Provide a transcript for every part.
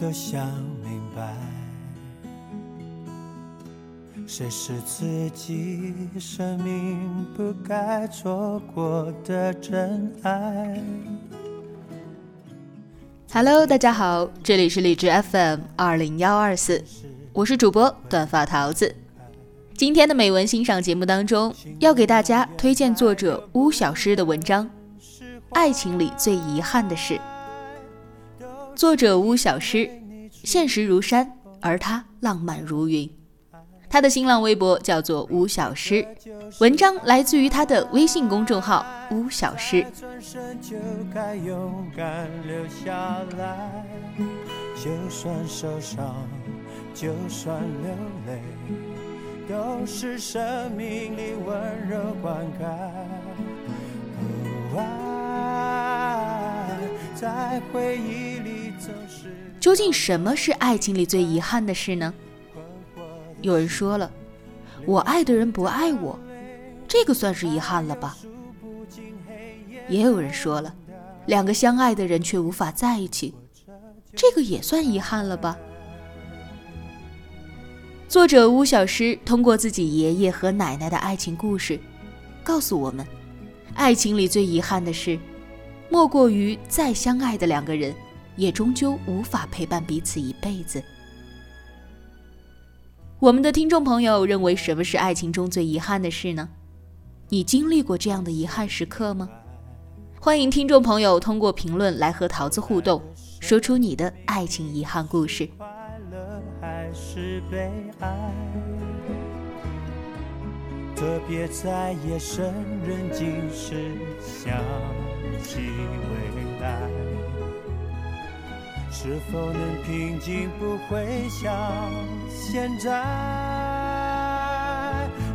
都想明白，谁是自己生命不该错过的真爱。Hello，大家好，这里是荔枝 FM 二零幺二四，我是主播短发桃子。今天的美文欣赏节目当中，要给大家推荐作者巫小诗的文章《爱情里最遗憾的事》。作者巫小诗，现实如山，而他浪漫如云。他的新浪微博叫做巫小诗，文章来自于他的微信公众号巫小诗。就算受伤，就算流泪，都是生命里温柔灌溉。在回忆里。究竟什么是爱情里最遗憾的事呢？有人说了，我爱的人不爱我，这个算是遗憾了吧？也有人说了，两个相爱的人却无法在一起，这个也算遗憾了吧？作者巫小诗通过自己爷爷和奶奶的爱情故事，告诉我们，爱情里最遗憾的事，莫过于再相爱的两个人。也终究无法陪伴彼此一辈子。我们的听众朋友认为，什么是爱情中最遗憾的事呢？你经历过这样的遗憾时刻吗？欢迎听众朋友通过评论来和桃子互动，说出你的爱情遗憾故事。特别在夜深人静时想起未来。是否能平静，不会像现在？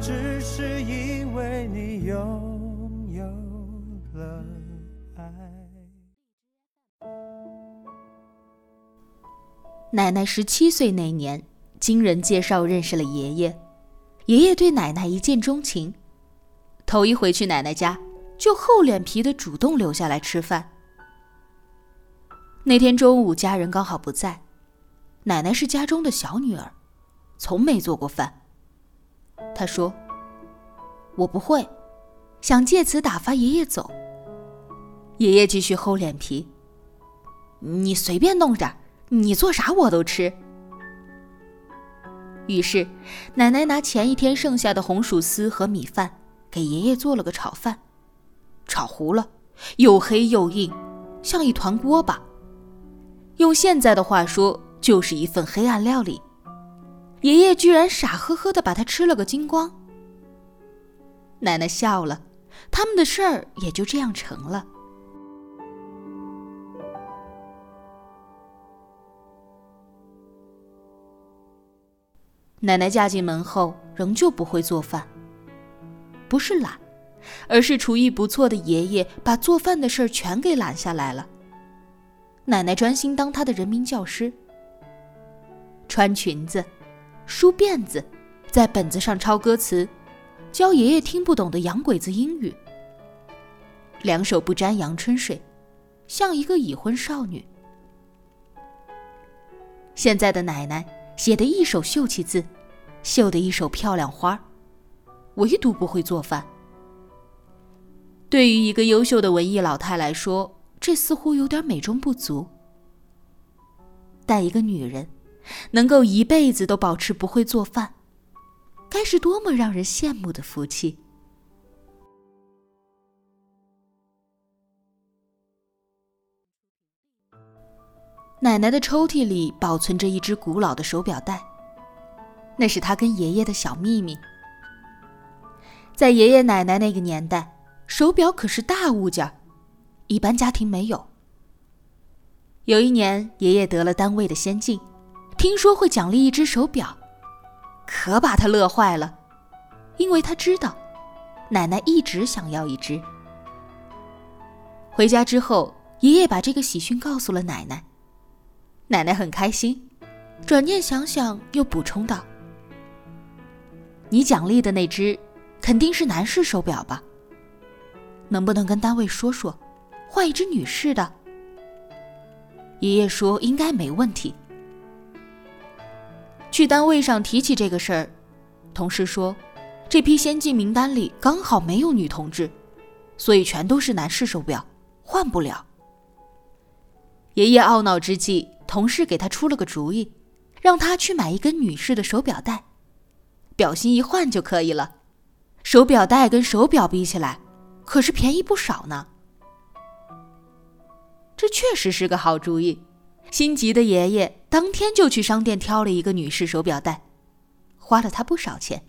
只是因为你拥有了爱。奶奶十七岁那年，经人介绍认识了爷爷，爷爷对奶奶一见钟情，头一回去奶奶家，就厚脸皮的主动留下来吃饭。那天中午，家人刚好不在，奶奶是家中的小女儿，从没做过饭。她说：“我不会，想借此打发爷爷走。”爷爷继续厚脸皮：“你随便弄点，你做啥我都吃。”于是，奶奶拿前一天剩下的红薯丝和米饭，给爷爷做了个炒饭，炒糊了，又黑又硬，像一团锅巴。用现在的话说，就是一份黑暗料理。爷爷居然傻呵呵的把它吃了个精光。奶奶笑了，他们的事儿也就这样成了。奶奶嫁进门后，仍旧不会做饭。不是懒，而是厨艺不错的爷爷把做饭的事儿全给揽下来了。奶奶专心当她的人民教师，穿裙子，梳辫子，在本子上抄歌词，教爷爷听不懂的洋鬼子英语。两手不沾阳春水，像一个已婚少女。现在的奶奶写的一手秀气字，绣的一手漂亮花唯独不会做饭。对于一个优秀的文艺老太来说。这似乎有点美中不足，但一个女人能够一辈子都保持不会做饭，该是多么让人羡慕的福气！奶奶的抽屉里保存着一只古老的手表带，那是她跟爷爷的小秘密。在爷爷奶奶那个年代，手表可是大物件。一般家庭没有。有一年，爷爷得了单位的先进，听说会奖励一只手表，可把他乐坏了，因为他知道奶奶一直想要一只。回家之后，爷爷把这个喜讯告诉了奶奶，奶奶很开心，转念想想又补充道：“你奖励的那只，肯定是男士手表吧？能不能跟单位说说，换一只女士的？”爷爷说：“应该没问题。”去单位上提起这个事儿，同事说：“这批先进名单里刚好没有女同志，所以全都是男士手表，换不了。”爷爷懊恼之际，同事给他出了个主意，让他去买一根女士的手表带，表芯一换就可以了。手表带跟手表比起来，可是便宜不少呢。这确实是个好主意。心急的爷爷当天就去商店挑了一个女士手表带，花了他不少钱。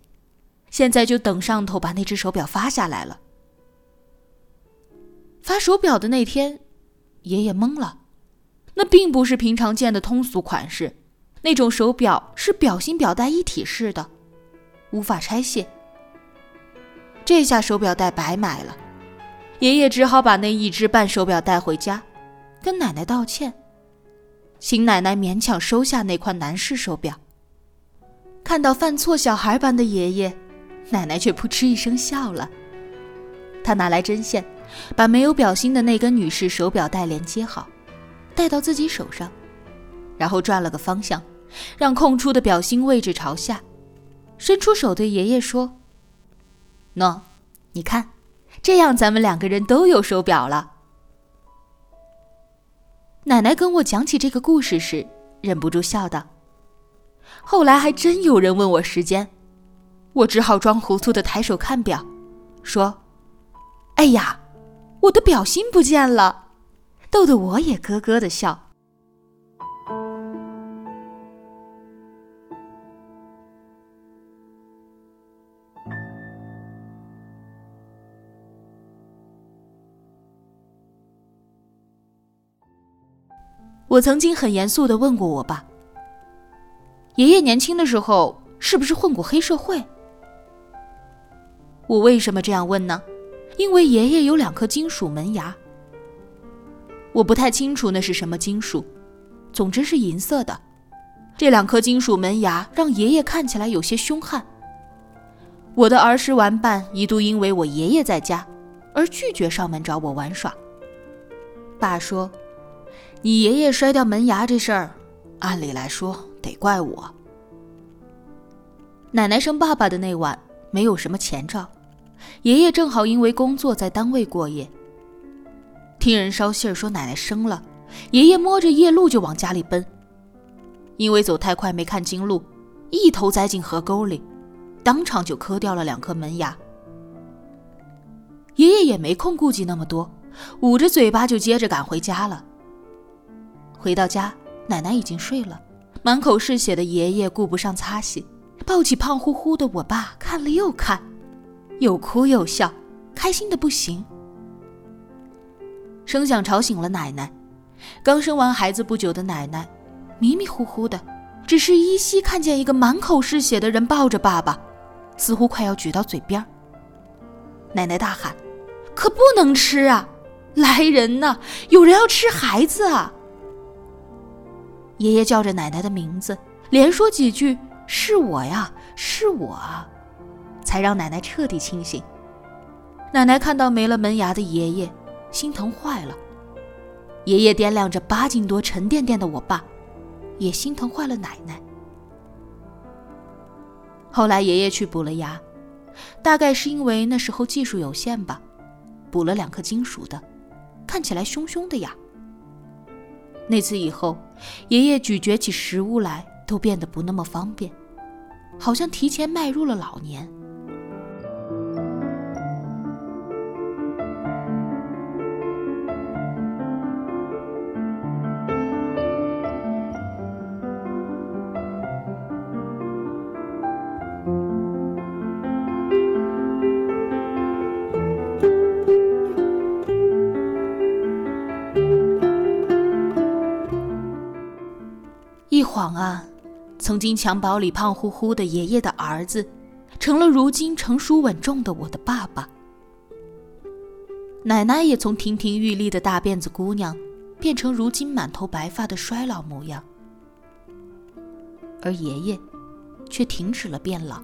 现在就等上头把那只手表发下来了。发手表的那天，爷爷懵了。那并不是平常见的通俗款式，那种手表是表芯表带一体式的，无法拆卸。这下手表带白买了，爷爷只好把那一只半手表带回家，跟奶奶道歉，请奶奶勉强收下那块男士手表。看到犯错小孩般的爷爷，奶奶却扑哧一声笑了。他拿来针线，把没有表芯的那根女士手表带连接好。戴到自己手上，然后转了个方向，让空出的表芯位置朝下，伸出手对爷爷说：“喏，你看，这样咱们两个人都有手表了。”奶奶跟我讲起这个故事时，忍不住笑道：“后来还真有人问我时间，我只好装糊涂的抬手看表，说：‘哎呀，我的表芯不见了。’”逗得我也咯咯的笑。我曾经很严肃的问过我爸：“爷爷年轻的时候是不是混过黑社会？”我为什么这样问呢？因为爷爷有两颗金属门牙。我不太清楚那是什么金属，总之是银色的。这两颗金属门牙让爷爷看起来有些凶悍。我的儿时玩伴一度因为我爷爷在家，而拒绝上门找我玩耍。爸说：“你爷爷摔掉门牙这事儿，按理来说得怪我。”奶奶生爸爸的那晚没有什么前兆，爷爷正好因为工作在单位过夜。听人捎信儿说奶奶生了，爷爷摸着夜路就往家里奔。因为走太快没看清路，一头栽进河沟里，当场就磕掉了两颗门牙。爷爷也没空顾及那么多，捂着嘴巴就接着赶回家了。回到家，奶奶已经睡了，满口是血的爷爷顾不上擦洗，抱起胖乎乎的我爸看了又看，又哭又笑，开心的不行。声响吵醒了奶奶，刚生完孩子不久的奶奶，迷迷糊糊的，只是依稀看见一个满口是血的人抱着爸爸，似乎快要举到嘴边。奶奶大喊：“可不能吃啊！来人呐，有人要吃孩子啊！”爷爷叫着奶奶的名字，连说几句：“是我呀，是我。”才让奶奶彻底清醒。奶奶看到没了门牙的爷爷。心疼坏了，爷爷掂量着八斤多沉甸甸的我爸，也心疼坏了奶奶。后来爷爷去补了牙，大概是因为那时候技术有限吧，补了两颗金属的，看起来凶凶的呀。那次以后，爷爷咀嚼起食物来都变得不那么方便，好像提前迈入了老年。啊，曾经襁褓里胖乎乎的爷爷的儿子，成了如今成熟稳重的我的爸爸。奶奶也从亭亭玉立的大辫子姑娘，变成如今满头白发的衰老模样。而爷爷，却停止了变老。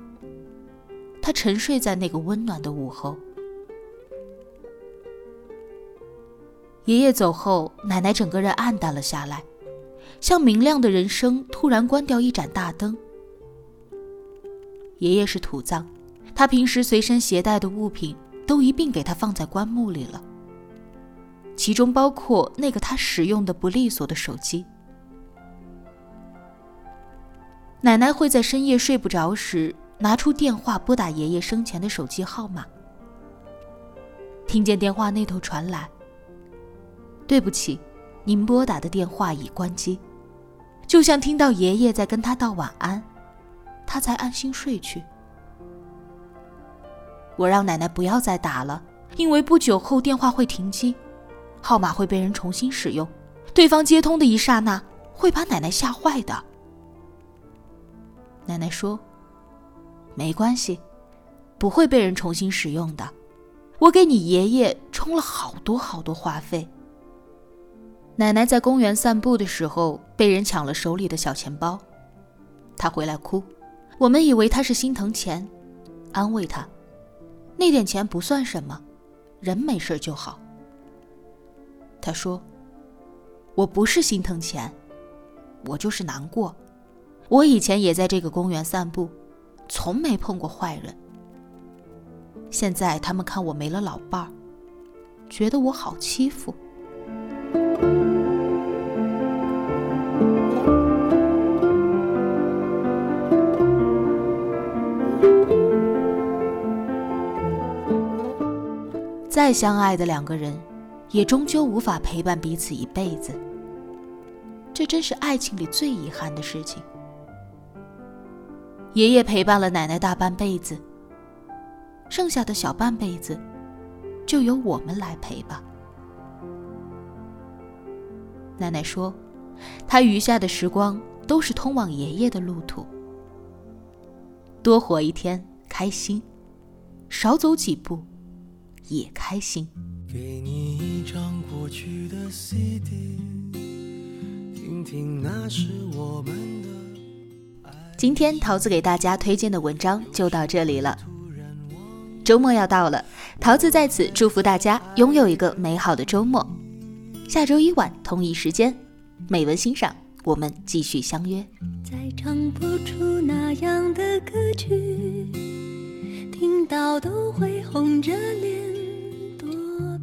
他沉睡在那个温暖的午后。爷爷走后，奶奶整个人暗淡了下来，像明亮的人生突然关掉一盏大灯。爷爷是土葬，他平时随身携带的物品都一并给他放在棺木里了，其中包括那个他使用的不利索的手机。奶奶会在深夜睡不着时拿出电话拨打爷爷生前的手机号码，听见电话那头传来。对不起，您拨打的电话已关机。就像听到爷爷在跟他道晚安，他才安心睡去。我让奶奶不要再打了，因为不久后电话会停机，号码会被人重新使用，对方接通的一刹那会把奶奶吓坏的。奶奶说：“没关系，不会被人重新使用的。我给你爷爷充了好多好多话费。”奶奶在公园散步的时候被人抢了手里的小钱包，她回来哭，我们以为她是心疼钱，安慰她，那点钱不算什么，人没事就好。她说：“我不是心疼钱，我就是难过。我以前也在这个公园散步，从没碰过坏人。现在他们看我没了老伴儿，觉得我好欺负。”再相爱的两个人，也终究无法陪伴彼此一辈子。这真是爱情里最遗憾的事情。爷爷陪伴了奶奶大半辈子，剩下的小半辈子，就由我们来陪吧。奶奶说，她余下的时光都是通往爷爷的路途。多活一天，开心；少走几步。也开心。给你一张过去的 CD，听听那是我们的。今天桃子给大家推荐的文章就到这里了。周末要到了，桃子在此祝福大家拥有一个美好的周末。下周一晚同一时间，美文欣赏，我们继续相约。再唱不出那样的歌曲，听到都会红着脸。